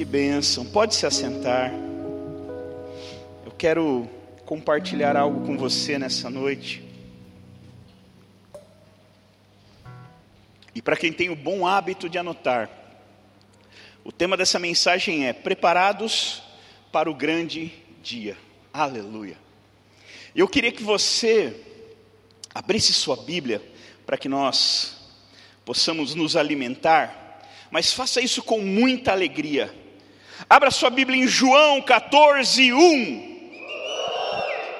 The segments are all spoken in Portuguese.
Que bênção. Pode se assentar. Eu quero compartilhar algo com você nessa noite. E para quem tem o bom hábito de anotar, o tema dessa mensagem é Preparados para o Grande Dia. Aleluia. Eu queria que você abrisse sua Bíblia para que nós possamos nos alimentar, mas faça isso com muita alegria. Abra sua Bíblia em João 14, 1.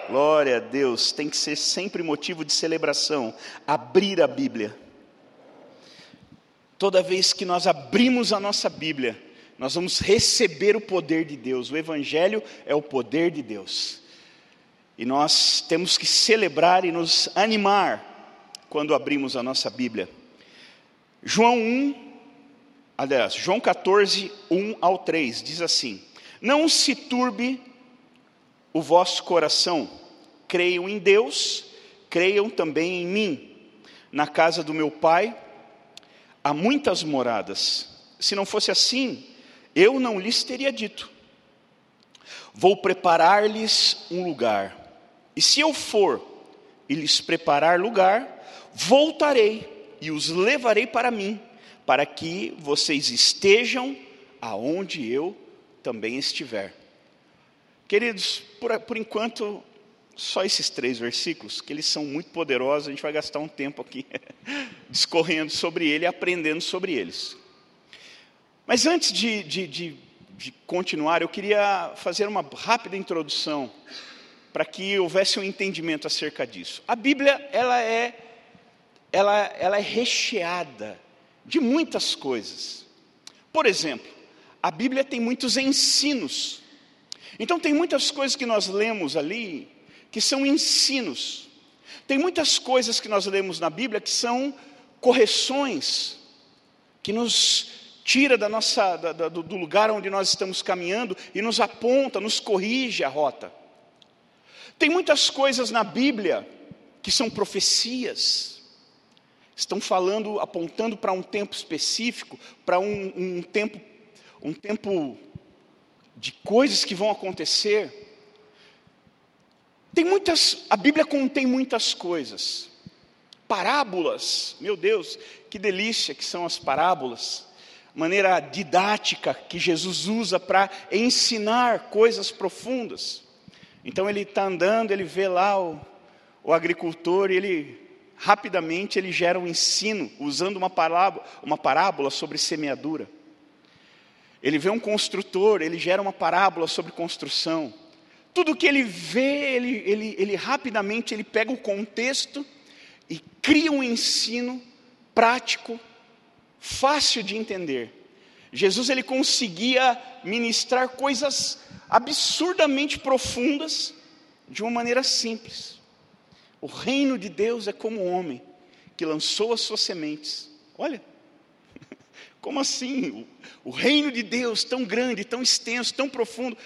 Glória a Deus, tem que ser sempre motivo de celebração, abrir a Bíblia. Toda vez que nós abrimos a nossa Bíblia, nós vamos receber o poder de Deus. O Evangelho é o poder de Deus. E nós temos que celebrar e nos animar quando abrimos a nossa Bíblia. João 1, aliás, João 14, 1 ao 3, diz assim: Não se turbe o vosso coração, creiam em Deus, creiam também em mim. Na casa do meu pai há muitas moradas. Se não fosse assim, eu não lhes teria dito: Vou preparar-lhes um lugar. E se eu for e lhes preparar lugar, voltarei e os levarei para mim, para que vocês estejam aonde eu também estiver. Queridos, por, por enquanto, só esses três versículos, que eles são muito poderosos, a gente vai gastar um tempo aqui discorrendo sobre ele, aprendendo sobre eles. Mas antes de, de, de, de continuar, eu queria fazer uma rápida introdução para que houvesse um entendimento acerca disso. A Bíblia, ela é, ela, ela é recheada de muitas coisas. Por exemplo, a Bíblia tem muitos ensinos. Então, tem muitas coisas que nós lemos ali que são ensinos. Tem muitas coisas que nós lemos na Bíblia que são correções, que nos tira da nossa, da, da, do lugar onde nós estamos caminhando e nos aponta, nos corrige a rota. Tem muitas coisas na Bíblia que são profecias, estão falando, apontando para um tempo específico, para um, um tempo, um tempo de coisas que vão acontecer. Tem muitas, a Bíblia contém muitas coisas. Parábolas, meu Deus, que delícia que são as parábolas maneira didática que Jesus usa para ensinar coisas profundas. Então ele está andando, ele vê lá o, o agricultor e ele rapidamente ele gera um ensino usando uma parábola, uma parábola sobre semeadura. Ele vê um construtor, ele gera uma parábola sobre construção. Tudo que ele vê, ele, ele, ele rapidamente ele pega o contexto e cria um ensino prático fácil de entender. Jesus ele conseguia ministrar coisas absurdamente profundas de uma maneira simples. O reino de Deus é como um homem que lançou as suas sementes. Olha, como assim? O, o reino de Deus tão grande, tão extenso, tão profundo.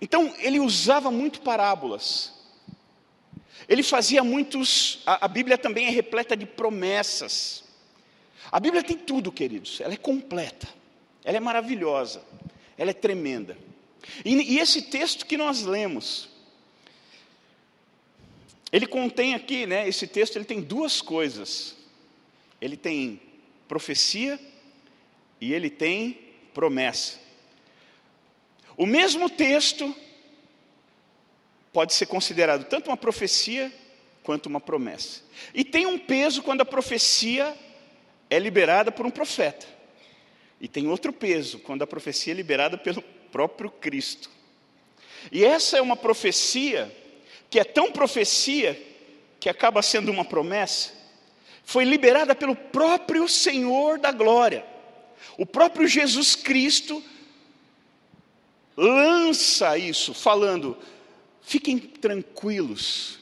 Então, ele usava muito parábolas. Ele fazia muitos. A, a Bíblia também é repleta de promessas. A Bíblia tem tudo, queridos, ela é completa, ela é maravilhosa, ela é tremenda. E, e esse texto que nós lemos, ele contém aqui, né, esse texto ele tem duas coisas. Ele tem profecia e ele tem promessa. O mesmo texto pode ser considerado tanto uma profecia quanto uma promessa. E tem um peso quando a profecia é liberada por um profeta. E tem outro peso, quando a profecia é liberada pelo próprio Cristo. E essa é uma profecia que é tão profecia que acaba sendo uma promessa. Foi liberada pelo próprio Senhor da glória. O próprio Jesus Cristo lança isso, falando: fiquem tranquilos,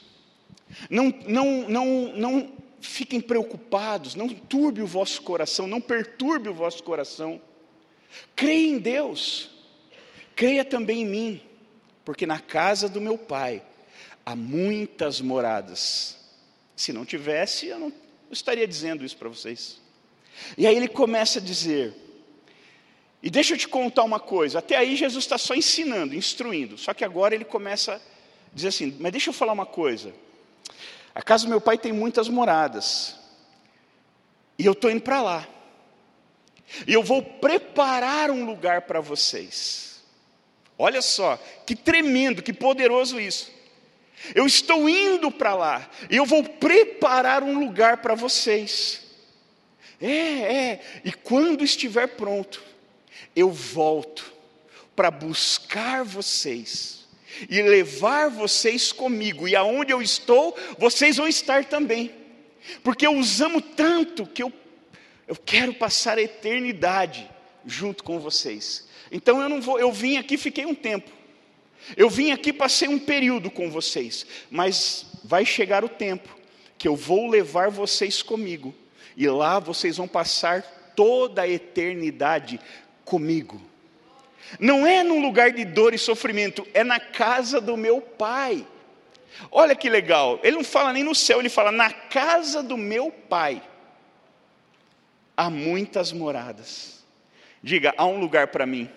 não, não, não, não fiquem preocupados, não turbe o vosso coração, não perturbe o vosso coração. Creia em Deus, creia também em mim, porque na casa do meu Pai há muitas moradas. Se não tivesse, eu não estaria dizendo isso para vocês. E aí ele começa a dizer: E deixa eu te contar uma coisa: até aí Jesus está só ensinando, instruindo, só que agora ele começa a dizer assim: mas deixa eu falar uma coisa. A casa do meu pai tem muitas moradas, e eu estou indo para lá, e eu vou preparar um lugar para vocês. Olha só, que tremendo, que poderoso isso. Eu estou indo para lá, e eu vou preparar um lugar para vocês. É, é, e quando estiver pronto, eu volto para buscar vocês e levar vocês comigo, e aonde eu estou, vocês vão estar também, porque eu os amo tanto que eu, eu quero passar a eternidade junto com vocês. Então eu não vou, eu vim aqui, fiquei um tempo. Eu vim aqui, passei um período com vocês, mas vai chegar o tempo que eu vou levar vocês comigo, e lá vocês vão passar toda a eternidade comigo. Não é num lugar de dor e sofrimento, é na casa do meu pai. Olha que legal, ele não fala nem no céu, ele fala na casa do meu pai. Há muitas moradas. Diga, há um lugar para mim.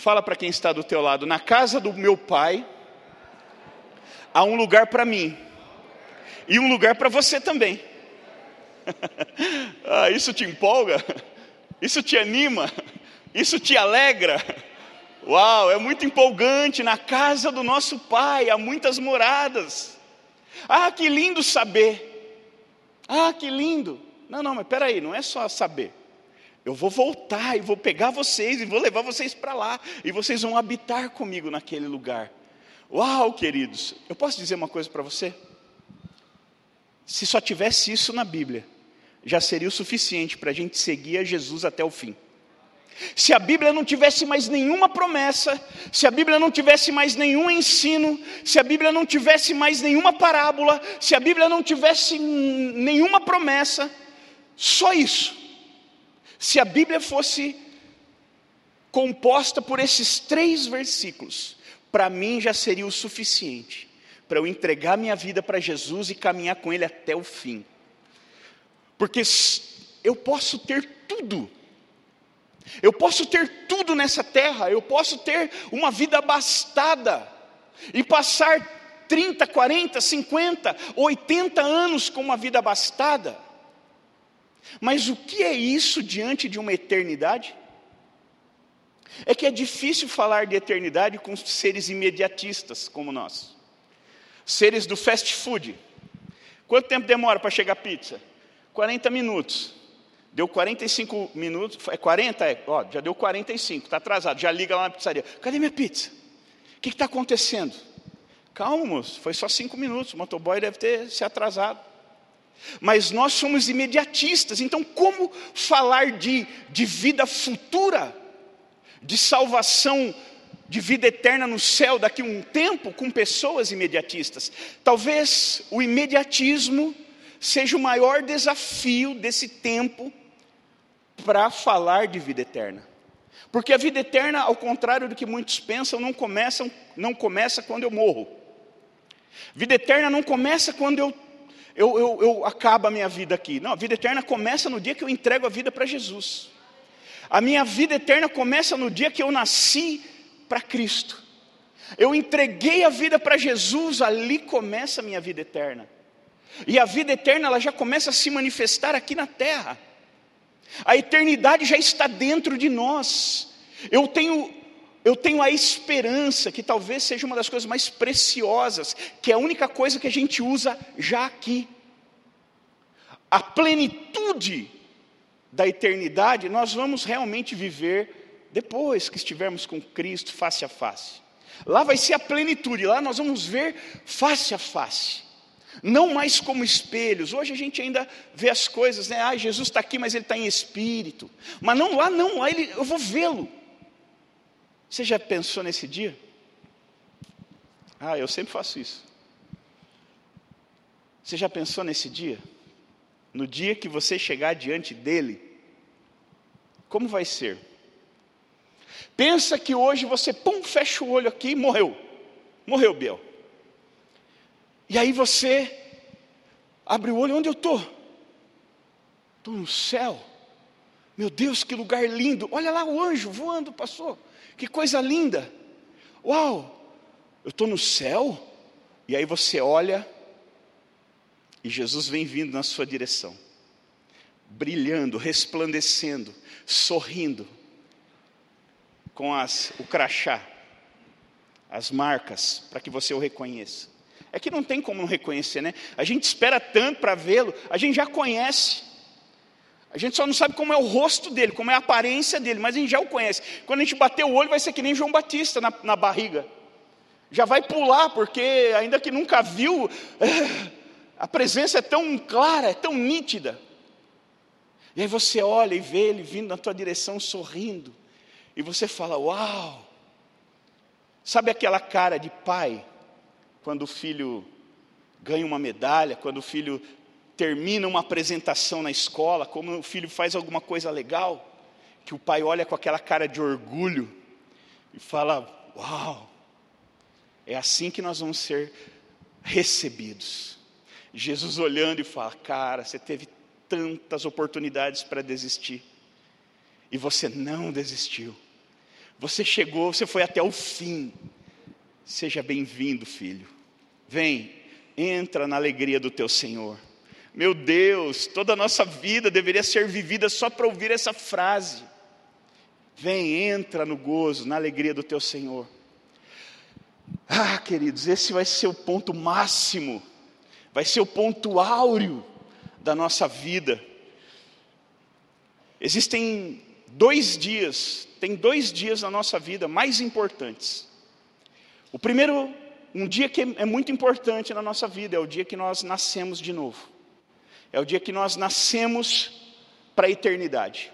Fala para quem está do teu lado, na casa do meu pai há um lugar para mim. E um lugar para você também. ah, isso te empolga? Isso te anima? Isso te alegra? Uau, é muito empolgante. Na casa do nosso Pai há muitas moradas. Ah, que lindo saber. Ah, que lindo. Não, não, mas peraí, não é só saber. Eu vou voltar e vou pegar vocês e vou levar vocês para lá. E vocês vão habitar comigo naquele lugar. Uau, queridos, eu posso dizer uma coisa para você? Se só tivesse isso na Bíblia, já seria o suficiente para a gente seguir a Jesus até o fim. Se a Bíblia não tivesse mais nenhuma promessa, se a Bíblia não tivesse mais nenhum ensino, se a Bíblia não tivesse mais nenhuma parábola, se a Bíblia não tivesse nenhuma promessa, só isso. Se a Bíblia fosse composta por esses três versículos, para mim já seria o suficiente para eu entregar minha vida para Jesus e caminhar com Ele até o fim. Porque eu posso ter tudo. Eu posso ter tudo nessa terra, eu posso ter uma vida abastada e passar 30, 40, 50, 80 anos com uma vida abastada. Mas o que é isso diante de uma eternidade? É que é difícil falar de eternidade com seres imediatistas como nós, seres do fast food. Quanto tempo demora para chegar a pizza? 40 minutos. Deu 45 minutos, é 40? É, ó, já deu 45, está atrasado, já liga lá na pizzaria. Cadê minha pizza? O que está acontecendo? Calma, moço, foi só cinco minutos, o motoboy deve ter se atrasado. Mas nós somos imediatistas, então como falar de, de vida futura, de salvação, de vida eterna no céu daqui a um tempo com pessoas imediatistas? Talvez o imediatismo seja o maior desafio desse tempo para falar de vida eterna. Porque a vida eterna, ao contrário do que muitos pensam, não começa, não começa quando eu morro. Vida eterna não começa quando eu, eu, eu, eu acabo a minha vida aqui. Não, a vida eterna começa no dia que eu entrego a vida para Jesus. A minha vida eterna começa no dia que eu nasci para Cristo. Eu entreguei a vida para Jesus, ali começa a minha vida eterna. E a vida eterna ela já começa a se manifestar aqui na terra. A eternidade já está dentro de nós. Eu tenho eu tenho a esperança que talvez seja uma das coisas mais preciosas, que é a única coisa que a gente usa já aqui. A plenitude da eternidade nós vamos realmente viver depois que estivermos com Cristo face a face. Lá vai ser a plenitude, lá nós vamos ver face a face não mais como espelhos. Hoje a gente ainda vê as coisas, né? Ah, Jesus está aqui, mas ele está em espírito. Mas não, lá não, lá ele, eu vou vê-lo. Você já pensou nesse dia? Ah, eu sempre faço isso. Você já pensou nesse dia? No dia que você chegar diante dele, como vai ser? Pensa que hoje você, pum, fecha o olho aqui e morreu. Morreu, Biel. E aí você abre o olho, onde eu estou? Estou no céu. Meu Deus, que lugar lindo! Olha lá o anjo voando, passou. Que coisa linda! Uau! Eu estou no céu? E aí você olha e Jesus vem vindo na sua direção, brilhando, resplandecendo, sorrindo, com as, o crachá, as marcas, para que você o reconheça. É que não tem como não reconhecer, né? A gente espera tanto para vê-lo, a gente já conhece. A gente só não sabe como é o rosto dele, como é a aparência dele, mas a gente já o conhece. Quando a gente bater o olho, vai ser que nem João Batista na, na barriga. Já vai pular, porque ainda que nunca viu, a presença é tão clara, é tão nítida. E aí você olha e vê ele vindo na tua direção sorrindo, e você fala: Uau! Sabe aquela cara de pai quando o filho ganha uma medalha, quando o filho termina uma apresentação na escola, como o filho faz alguma coisa legal, que o pai olha com aquela cara de orgulho e fala: Uau, é assim que nós vamos ser recebidos. Jesus olhando e fala: Cara, você teve tantas oportunidades para desistir, e você não desistiu. Você chegou, você foi até o fim. Seja bem-vindo, filho. Vem, entra na alegria do teu Senhor. Meu Deus, toda a nossa vida deveria ser vivida só para ouvir essa frase. Vem, entra no gozo, na alegria do teu Senhor. Ah, queridos, esse vai ser o ponto máximo, vai ser o ponto áureo da nossa vida. Existem dois dias, tem dois dias na nossa vida mais importantes. O primeiro, um dia que é muito importante na nossa vida, é o dia que nós nascemos de novo. É o dia que nós nascemos para a eternidade.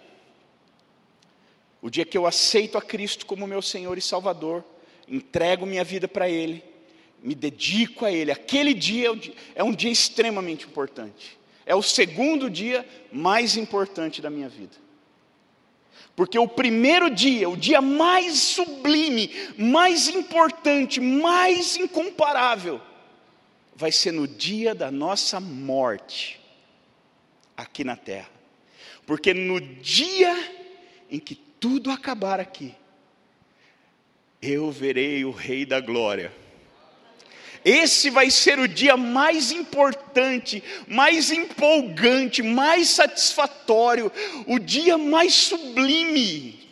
O dia que eu aceito a Cristo como meu Senhor e Salvador, entrego minha vida para Ele, me dedico a Ele. Aquele dia é um dia extremamente importante. É o segundo dia mais importante da minha vida. Porque o primeiro dia, o dia mais sublime, mais importante, mais incomparável, vai ser no dia da nossa morte, aqui na terra. Porque no dia em que tudo acabar aqui, eu verei o Rei da Glória esse vai ser o dia mais importante, mais empolgante, mais satisfatório, o dia mais sublime.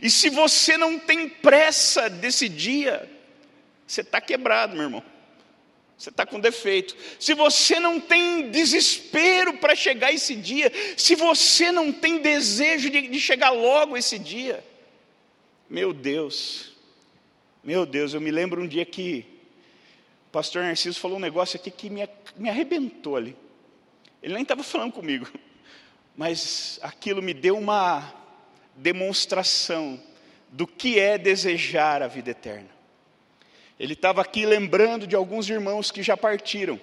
E se você não tem pressa desse dia, você está quebrado, meu irmão. Você está com defeito. Se você não tem desespero para chegar esse dia, se você não tem desejo de, de chegar logo esse dia, meu Deus, meu Deus, eu me lembro um dia que o pastor Narciso falou um negócio aqui que me, me arrebentou ali. Ele nem estava falando comigo, mas aquilo me deu uma demonstração do que é desejar a vida eterna. Ele estava aqui lembrando de alguns irmãos que já partiram.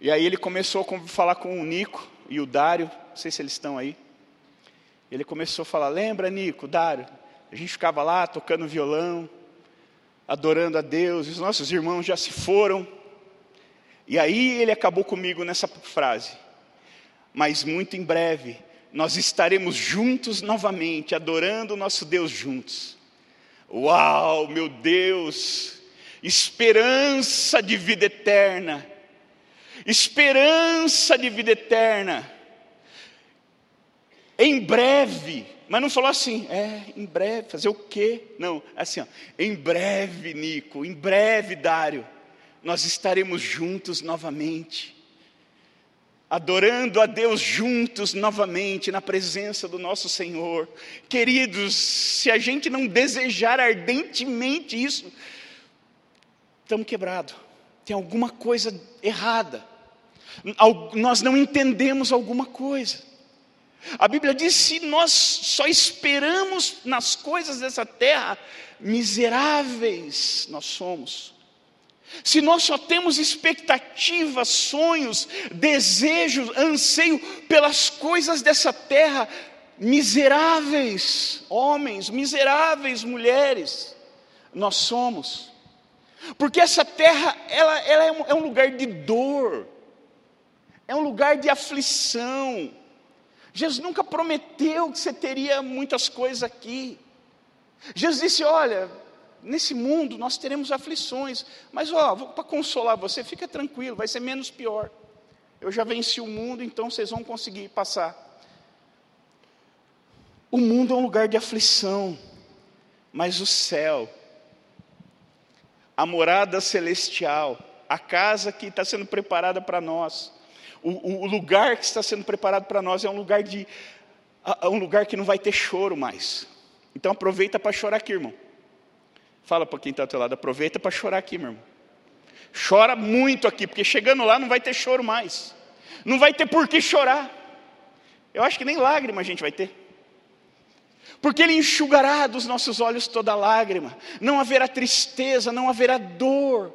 E aí ele começou a falar com o Nico e o Dário, não sei se eles estão aí. Ele começou a falar: Lembra, Nico, Dário? A gente ficava lá tocando violão, adorando a Deus, os nossos irmãos já se foram. E aí ele acabou comigo nessa frase. Mas muito em breve nós estaremos juntos novamente, adorando o nosso Deus juntos. Uau, meu Deus! Esperança de vida eterna. Esperança de vida eterna. Em breve mas não falou assim, é, em breve, fazer o quê? Não, assim, ó, em breve, Nico, em breve, Dário, nós estaremos juntos novamente, adorando a Deus juntos novamente, na presença do nosso Senhor. Queridos, se a gente não desejar ardentemente isso, estamos quebrados, tem alguma coisa errada, nós não entendemos alguma coisa. A Bíblia diz: se nós só esperamos nas coisas dessa terra, miseráveis nós somos. Se nós só temos expectativas, sonhos, desejos, anseio pelas coisas dessa terra, miseráveis homens, miseráveis mulheres, nós somos. Porque essa terra, ela, ela é, um, é um lugar de dor, é um lugar de aflição, Jesus nunca prometeu que você teria muitas coisas aqui. Jesus disse: Olha, nesse mundo nós teremos aflições, mas ó, para consolar você, fica tranquilo, vai ser menos pior. Eu já venci o mundo, então vocês vão conseguir passar. O mundo é um lugar de aflição, mas o céu, a morada celestial, a casa que está sendo preparada para nós, o, o, lugar que está sendo preparado para nós é um lugar de é um lugar que não vai ter choro mais. Então aproveita para chorar aqui, irmão. Fala para quem está ao teu lado, aproveita para chorar aqui, meu irmão. Chora muito aqui, porque chegando lá não vai ter choro mais. Não vai ter por que chorar. Eu acho que nem lágrima a gente vai ter. Porque Ele enxugará dos nossos olhos toda lágrima. Não haverá tristeza, não haverá dor.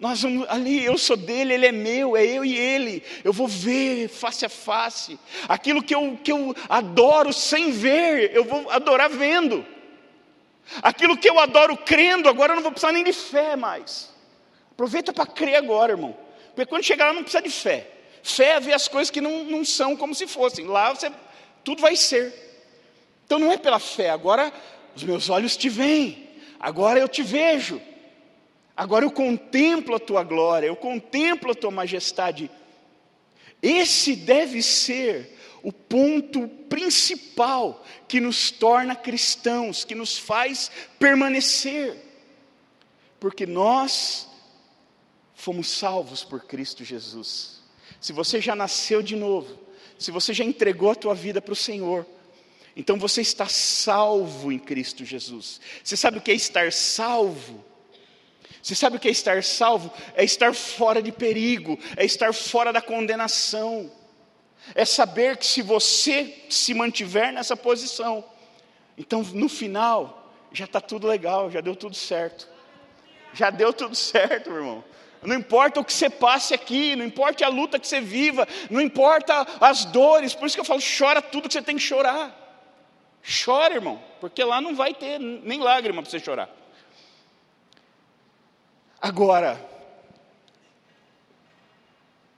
Nós vamos ali, eu sou dele, ele é meu, é eu e ele. Eu vou ver face a face. Aquilo que eu, que eu adoro sem ver, eu vou adorar vendo. Aquilo que eu adoro crendo, agora eu não vou precisar nem de fé mais. Aproveita para crer agora, irmão. Porque quando chegar lá não precisa de fé. Fé é ver as coisas que não, não são como se fossem. Lá você, tudo vai ser. Então não é pela fé, agora os meus olhos te veem, agora eu te vejo. Agora eu contemplo a tua glória, eu contemplo a tua majestade. Esse deve ser o ponto principal que nos torna cristãos, que nos faz permanecer. Porque nós fomos salvos por Cristo Jesus. Se você já nasceu de novo, se você já entregou a tua vida para o Senhor, então você está salvo em Cristo Jesus. Você sabe o que é estar salvo? Você sabe o que é estar salvo? É estar fora de perigo, é estar fora da condenação. É saber que se você se mantiver nessa posição, então no final já está tudo legal, já deu tudo certo. Já deu tudo certo, meu irmão. Não importa o que você passe aqui, não importa a luta que você viva, não importa as dores, por isso que eu falo, chora tudo que você tem que chorar. Chora, irmão, porque lá não vai ter nem lágrima para você chorar. Agora,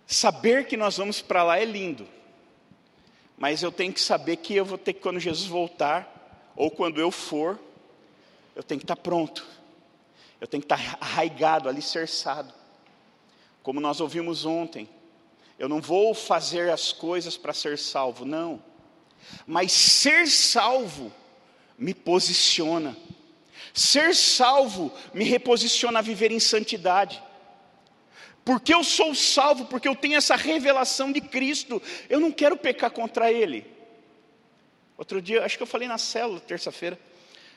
saber que nós vamos para lá é lindo, mas eu tenho que saber que eu vou ter que, quando Jesus voltar, ou quando eu for, eu tenho que estar pronto, eu tenho que estar arraigado, alicerçado, como nós ouvimos ontem. Eu não vou fazer as coisas para ser salvo, não, mas ser salvo me posiciona. Ser salvo me reposiciona a viver em santidade. Porque eu sou salvo, porque eu tenho essa revelação de Cristo, eu não quero pecar contra Ele. Outro dia, acho que eu falei na célula, terça-feira,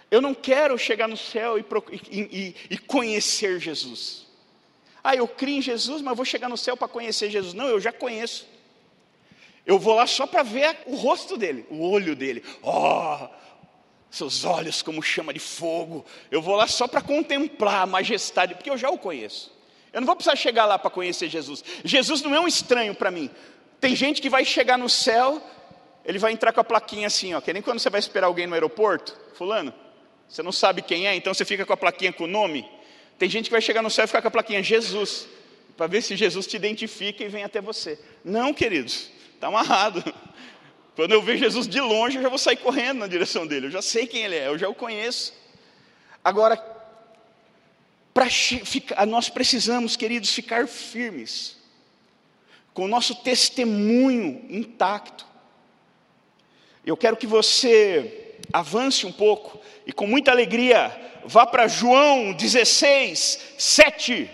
eu não quero chegar no céu e, e, e, conhecer Jesus. Ah, eu criei em Jesus, mas vou chegar no céu para conhecer Jesus. Não, eu já conheço. Eu vou lá só para ver o rosto dele, o olho dele. Oh, seus olhos como chama de fogo. Eu vou lá só para contemplar a majestade, porque eu já o conheço. Eu não vou precisar chegar lá para conhecer Jesus. Jesus não é um estranho para mim. Tem gente que vai chegar no céu, ele vai entrar com a plaquinha assim, ó, que nem quando você vai esperar alguém no aeroporto, fulano, você não sabe quem é, então você fica com a plaquinha com o nome. Tem gente que vai chegar no céu e ficar com a plaquinha Jesus, para ver se Jesus te identifica e vem até você. Não, queridos, está amarrado. Quando eu vejo Jesus de longe, eu já vou sair correndo na direção dele. Eu já sei quem ele é, eu já o conheço. Agora, ficar, nós precisamos, queridos, ficar firmes, com o nosso testemunho intacto. Eu quero que você avance um pouco e com muita alegria vá para João 16, 7.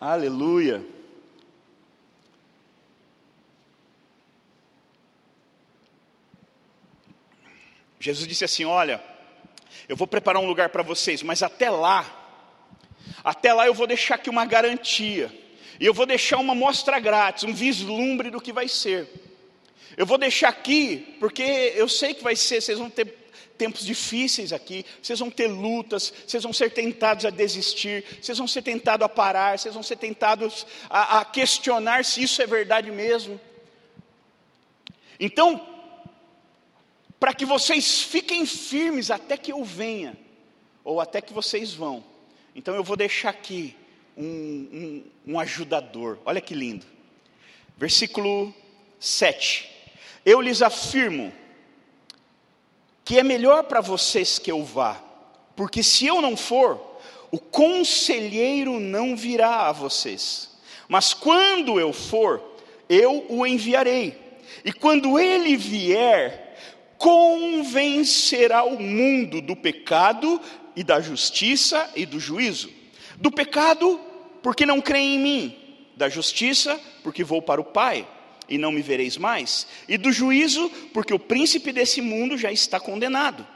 Aleluia. Jesus disse assim: Olha, eu vou preparar um lugar para vocês, mas até lá, até lá eu vou deixar aqui uma garantia, e eu vou deixar uma mostra grátis, um vislumbre do que vai ser. Eu vou deixar aqui, porque eu sei que vai ser, vocês vão ter tempos difíceis aqui, vocês vão ter lutas, vocês vão ser tentados a desistir, vocês vão ser tentados a parar, vocês vão ser tentados a, a questionar se isso é verdade mesmo. Então, para que vocês fiquem firmes até que eu venha, ou até que vocês vão. Então eu vou deixar aqui um, um, um ajudador. Olha que lindo. Versículo 7. Eu lhes afirmo que é melhor para vocês que eu vá, porque se eu não for, o conselheiro não virá a vocês. Mas quando eu for, eu o enviarei. E quando ele vier, convencerá o mundo do pecado e da justiça e do juízo. Do pecado, porque não creem em mim. Da justiça, porque vou para o Pai e não me vereis mais. E do juízo, porque o príncipe desse mundo já está condenado.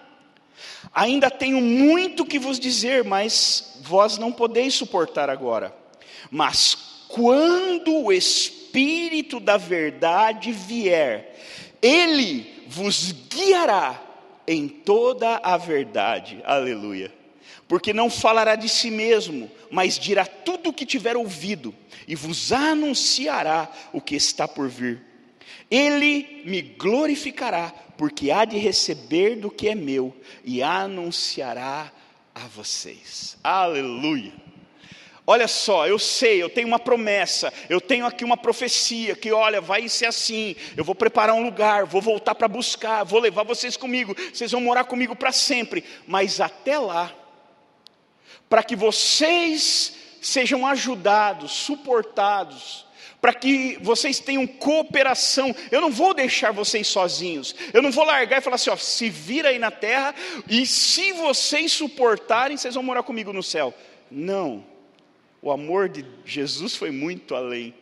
Ainda tenho muito que vos dizer, mas vós não podeis suportar agora. Mas quando o Espírito da Verdade vier, ele vos guiará em toda a verdade. Aleluia. Porque não falará de si mesmo, mas dirá tudo o que tiver ouvido e vos anunciará o que está por vir. Ele me glorificará, porque há de receber do que é meu e anunciará a vocês. Aleluia. Olha só, eu sei, eu tenho uma promessa, eu tenho aqui uma profecia que, olha, vai ser assim. Eu vou preparar um lugar, vou voltar para buscar, vou levar vocês comigo, vocês vão morar comigo para sempre. Mas até lá, para que vocês sejam ajudados, suportados, para que vocês tenham cooperação. Eu não vou deixar vocês sozinhos. Eu não vou largar e falar assim, ó, se vira aí na terra e se vocês suportarem, vocês vão morar comigo no céu. Não. O amor de Jesus foi muito além.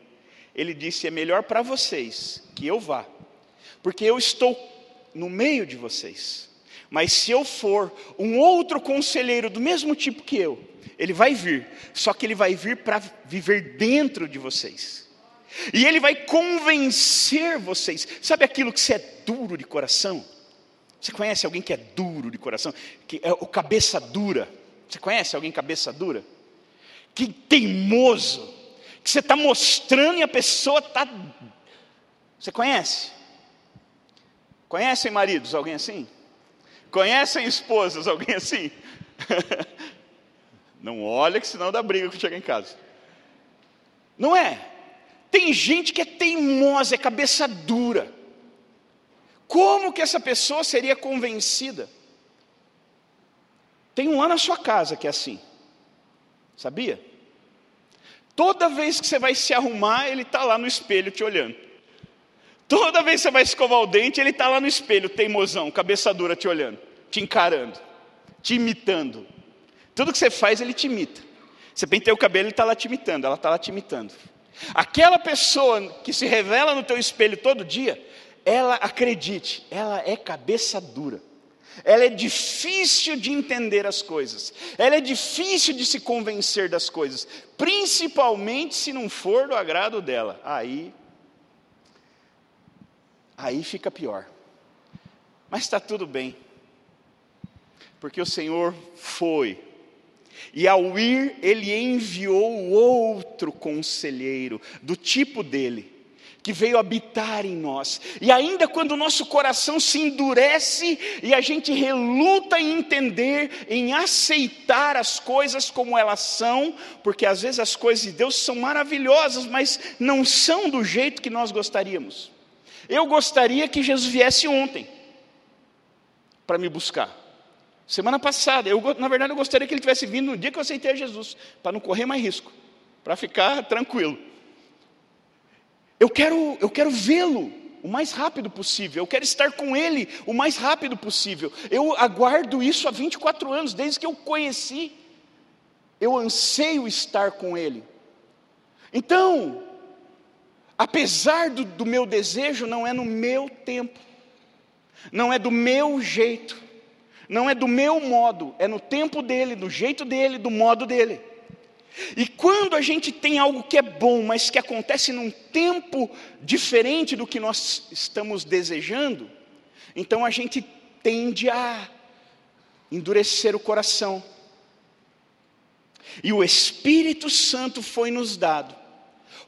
Ele disse: é melhor para vocês que eu vá, porque eu estou no meio de vocês. Mas se eu for um outro conselheiro do mesmo tipo que eu, ele vai vir, só que ele vai vir para viver dentro de vocês. E ele vai convencer vocês. Sabe aquilo que você é duro de coração? Você conhece alguém que é duro de coração? Que é o cabeça dura. Você conhece alguém cabeça dura? Que teimoso, que você está mostrando e a pessoa está. Você conhece? Conhecem maridos, alguém assim? Conhecem esposas, alguém assim? Não olha que senão dá briga quando chega em casa. Não é? Tem gente que é teimosa, é cabeça dura. Como que essa pessoa seria convencida? Tem um lá na sua casa que é assim. Sabia? Toda vez que você vai se arrumar, ele está lá no espelho te olhando. Toda vez que você vai escovar o dente, ele está lá no espelho, teimosão, cabeça dura te olhando, te encarando, te imitando. Tudo que você faz, ele te imita. Você penteia o cabelo, ele está lá te imitando, ela está lá te imitando. Aquela pessoa que se revela no teu espelho todo dia, ela, acredite, ela é cabeça dura ela é difícil de entender as coisas, ela é difícil de se convencer das coisas, principalmente se não for do agrado dela. Aí, aí fica pior. Mas está tudo bem, porque o Senhor foi, e ao ir, ele enviou outro conselheiro, do tipo dele que veio habitar em nós. E ainda quando o nosso coração se endurece e a gente reluta em entender, em aceitar as coisas como elas são, porque às vezes as coisas de Deus são maravilhosas, mas não são do jeito que nós gostaríamos. Eu gostaria que Jesus viesse ontem para me buscar. Semana passada, eu, na verdade, eu gostaria que ele tivesse vindo no dia que eu aceitei a Jesus, para não correr mais risco, para ficar tranquilo. Eu quero, eu quero vê-lo o mais rápido possível, eu quero estar com ele o mais rápido possível. Eu aguardo isso há 24 anos, desde que eu conheci. Eu anseio estar com ele. Então, apesar do, do meu desejo, não é no meu tempo, não é do meu jeito, não é do meu modo, é no tempo dele, do jeito dele, do modo dele. E quando a gente tem algo que é bom, mas que acontece num tempo diferente do que nós estamos desejando, então a gente tende a endurecer o coração. E o Espírito Santo foi nos dado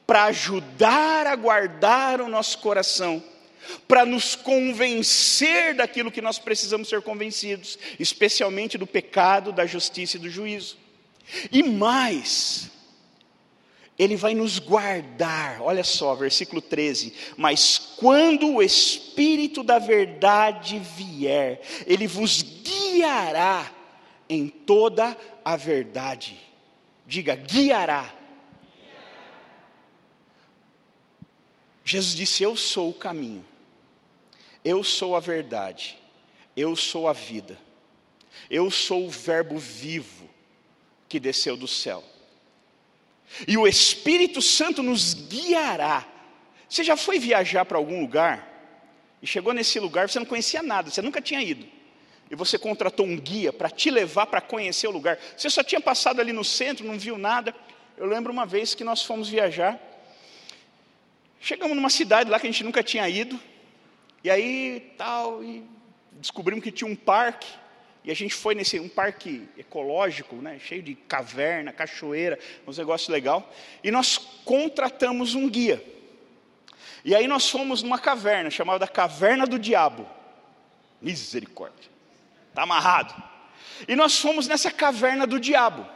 para ajudar a guardar o nosso coração, para nos convencer daquilo que nós precisamos ser convencidos, especialmente do pecado, da justiça e do juízo. E mais, Ele vai nos guardar, olha só, versículo 13. Mas quando o Espírito da Verdade vier, Ele vos guiará em toda a verdade. Diga, guiará. Jesus disse: Eu sou o caminho, eu sou a verdade, eu sou a vida, eu sou o Verbo vivo que desceu do céu. E o Espírito Santo nos guiará. Você já foi viajar para algum lugar e chegou nesse lugar, você não conhecia nada, você nunca tinha ido. E você contratou um guia para te levar para conhecer o lugar. Você só tinha passado ali no centro, não viu nada. Eu lembro uma vez que nós fomos viajar. Chegamos numa cidade lá que a gente nunca tinha ido. E aí tal, e descobrimos que tinha um parque. E a gente foi nesse um parque ecológico, né, cheio de caverna, cachoeira, uns negócios legal. E nós contratamos um guia. E aí nós fomos numa caverna chamada Caverna do Diabo. Misericórdia. Tá amarrado. E nós fomos nessa caverna do diabo.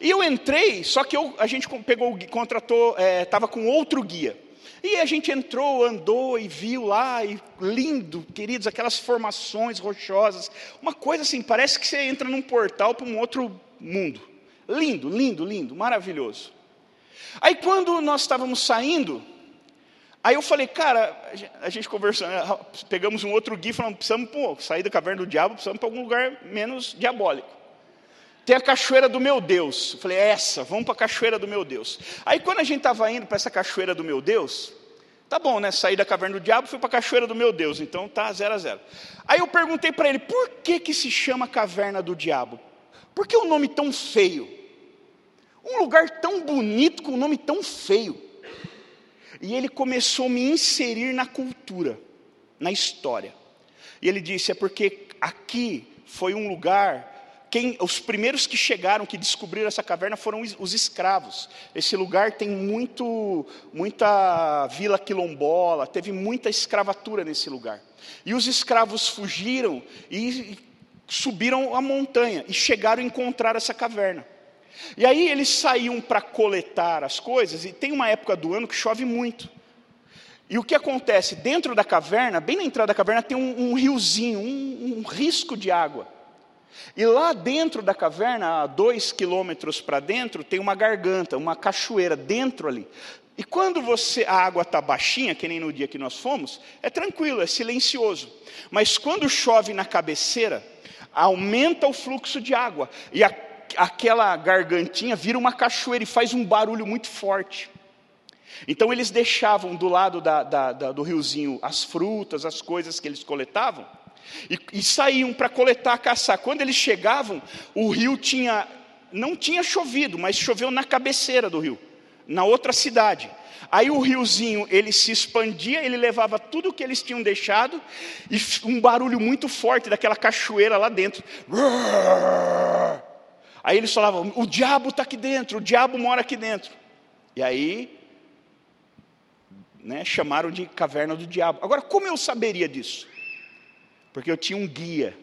E eu entrei, só que eu, a gente pegou, contratou, estava é, com outro guia. E a gente entrou, andou e viu lá, e lindo, queridos, aquelas formações rochosas. Uma coisa assim, parece que você entra num portal para um outro mundo. Lindo, lindo, lindo, maravilhoso. Aí quando nós estávamos saindo, aí eu falei, cara, a gente conversando, né, pegamos um outro guia e falamos, precisamos pô, sair da caverna do diabo, precisamos para algum lugar menos diabólico. Tem a cachoeira do meu Deus. Eu falei, é essa, vamos para a cachoeira do meu Deus. Aí quando a gente estava indo para essa cachoeira do meu Deus, tá bom, né? Saí da caverna do diabo, fui para a cachoeira do meu Deus, então tá zero a zero. Aí eu perguntei para ele, por que que se chama caverna do diabo? Por que o um nome tão feio? Um lugar tão bonito com um nome tão feio. E ele começou a me inserir na cultura, na história. E ele disse: é porque aqui foi um lugar quem, os primeiros que chegaram, que descobriram essa caverna foram os, os escravos. Esse lugar tem muito, muita vila quilombola, teve muita escravatura nesse lugar. E os escravos fugiram e, e subiram a montanha e chegaram a encontrar essa caverna. E aí eles saíam para coletar as coisas, e tem uma época do ano que chove muito. E o que acontece? Dentro da caverna, bem na entrada da caverna, tem um, um riozinho, um, um risco de água. E lá dentro da caverna, a dois quilômetros para dentro, tem uma garganta, uma cachoeira dentro ali. E quando você a água está baixinha, que nem no dia que nós fomos, é tranquilo, é silencioso. Mas quando chove na cabeceira, aumenta o fluxo de água. E a, aquela gargantinha vira uma cachoeira e faz um barulho muito forte. Então eles deixavam do lado da, da, da, do riozinho as frutas, as coisas que eles coletavam, e, e saíam para coletar, caçar. Quando eles chegavam, o rio tinha, não tinha chovido, mas choveu na cabeceira do rio, na outra cidade. Aí o riozinho, ele se expandia, ele levava tudo que eles tinham deixado, e um barulho muito forte daquela cachoeira lá dentro. Aí eles falavam: o diabo está aqui dentro, o diabo mora aqui dentro. E aí, né, chamaram de caverna do diabo. Agora, como eu saberia disso? Porque eu tinha um guia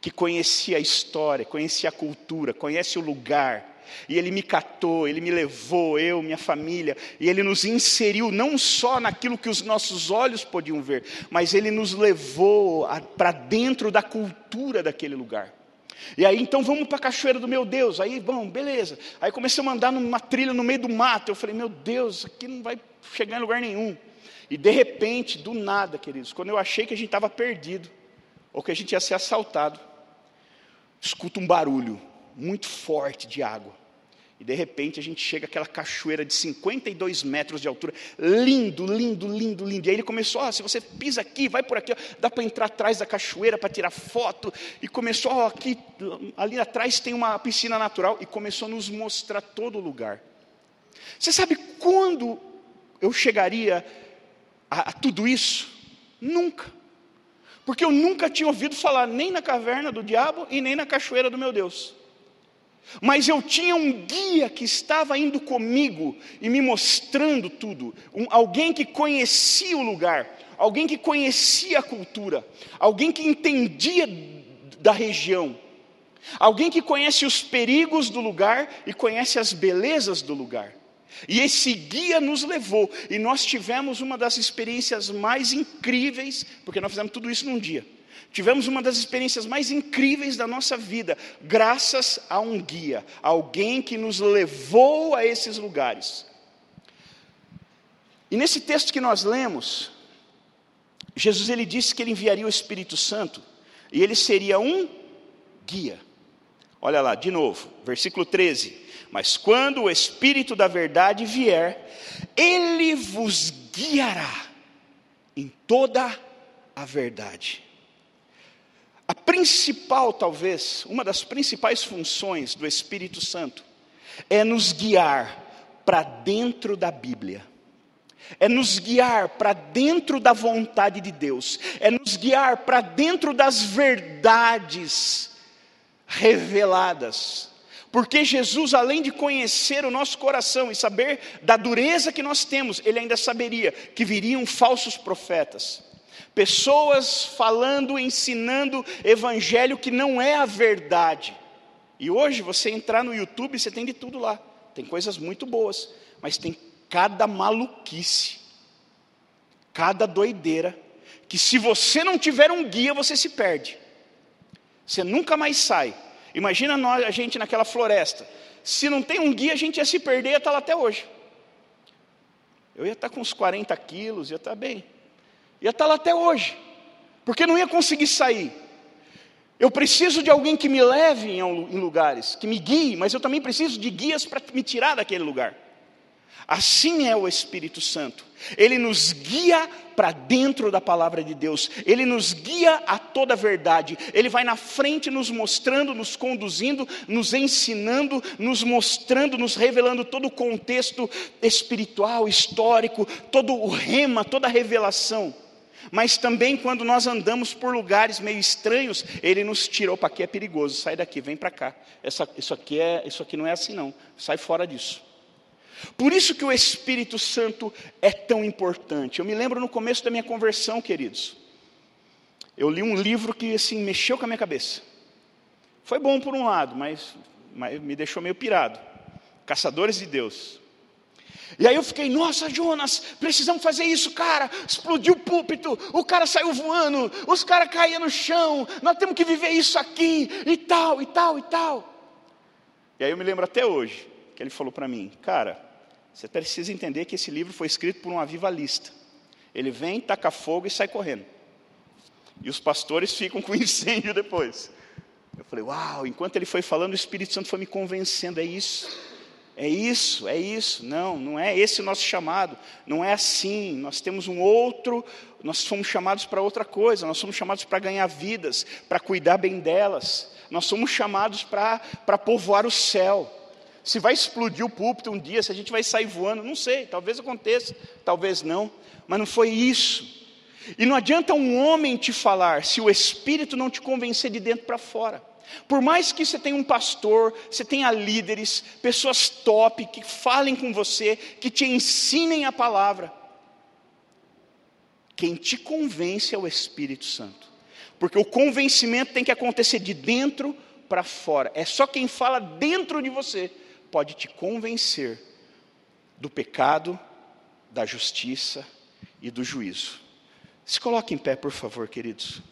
que conhecia a história, conhecia a cultura, conhece o lugar. E ele me catou, ele me levou, eu, minha família, e ele nos inseriu não só naquilo que os nossos olhos podiam ver, mas ele nos levou para dentro da cultura daquele lugar. E aí, então vamos para a cachoeira do meu Deus. Aí, bom, beleza. Aí comecei a andar numa trilha no meio do mato. Eu falei, meu Deus, aqui não vai chegar em lugar nenhum. E de repente, do nada, queridos, quando eu achei que a gente estava perdido, ou que a gente ia ser assaltado, escuta um barulho muito forte de água. E de repente a gente chega àquela cachoeira de 52 metros de altura, lindo, lindo, lindo, lindo. E aí ele começou: oh, se você pisa aqui, vai por aqui, ó, dá para entrar atrás da cachoeira para tirar foto. E começou: oh, aqui, ali atrás tem uma piscina natural. E começou a nos mostrar todo o lugar. Você sabe quando eu chegaria a, a tudo isso? Nunca. Porque eu nunca tinha ouvido falar nem na caverna do diabo e nem na cachoeira do meu Deus. Mas eu tinha um guia que estava indo comigo e me mostrando tudo. Um, alguém que conhecia o lugar, alguém que conhecia a cultura, alguém que entendia da região. Alguém que conhece os perigos do lugar e conhece as belezas do lugar. E esse guia nos levou, e nós tivemos uma das experiências mais incríveis, porque nós fizemos tudo isso num dia. Tivemos uma das experiências mais incríveis da nossa vida, graças a um guia, alguém que nos levou a esses lugares. E nesse texto que nós lemos, Jesus ele disse que ele enviaria o Espírito Santo e ele seria um guia. Olha lá, de novo, versículo 13. Mas quando o Espírito da Verdade vier, ele vos guiará em toda a verdade. A principal, talvez, uma das principais funções do Espírito Santo é nos guiar para dentro da Bíblia é nos guiar para dentro da vontade de Deus, é nos guiar para dentro das verdades reveladas. Porque Jesus, além de conhecer o nosso coração e saber da dureza que nós temos, ele ainda saberia que viriam falsos profetas, pessoas falando, ensinando evangelho que não é a verdade. E hoje você entrar no YouTube, você tem de tudo lá. Tem coisas muito boas, mas tem cada maluquice, cada doideira, que se você não tiver um guia, você se perde. Você nunca mais sai. Imagina nós, a gente naquela floresta. Se não tem um guia, a gente ia se perder e ia estar lá até hoje. Eu ia estar com uns 40 quilos, ia estar bem. Ia estar lá até hoje. Porque não ia conseguir sair. Eu preciso de alguém que me leve em lugares, que me guie, mas eu também preciso de guias para me tirar daquele lugar. Assim é o Espírito Santo. Ele nos guia para dentro da palavra de Deus. Ele nos guia a toda a verdade. Ele vai na frente nos mostrando, nos conduzindo, nos ensinando, nos mostrando, nos revelando todo o contexto espiritual, histórico, todo o rema, toda a revelação. Mas também quando nós andamos por lugares meio estranhos, ele nos tira, opa, aqui é perigoso, sai daqui, vem para cá. Essa, isso, aqui é, isso aqui não é assim não, sai fora disso. Por isso que o Espírito Santo é tão importante. Eu me lembro no começo da minha conversão, queridos. Eu li um livro que assim mexeu com a minha cabeça. Foi bom por um lado, mas, mas me deixou meio pirado. Caçadores de Deus. E aí eu fiquei, nossa, Jonas, precisamos fazer isso, cara. Explodiu o púlpito, o cara saiu voando, os caras caíam no chão, nós temos que viver isso aqui, e tal, e tal, e tal. E aí eu me lembro até hoje que ele falou para mim, cara, você precisa entender que esse livro foi escrito por um avivalista. Ele vem, taca fogo e sai correndo. E os pastores ficam com incêndio depois. Eu falei, uau, enquanto ele foi falando, o Espírito Santo foi me convencendo, é isso, é isso, é isso. Não, não é esse o nosso chamado, não é assim. Nós temos um outro, nós somos chamados para outra coisa, nós somos chamados para ganhar vidas, para cuidar bem delas, nós somos chamados para, para povoar o céu. Se vai explodir o púlpito um dia, se a gente vai sair voando, não sei, talvez aconteça, talvez não, mas não foi isso. E não adianta um homem te falar se o Espírito não te convencer de dentro para fora. Por mais que você tenha um pastor, você tenha líderes, pessoas top que falem com você, que te ensinem a palavra, quem te convence é o Espírito Santo. Porque o convencimento tem que acontecer de dentro para fora. É só quem fala dentro de você pode te convencer do pecado, da justiça e do juízo. Se coloque em pé, por favor, queridos.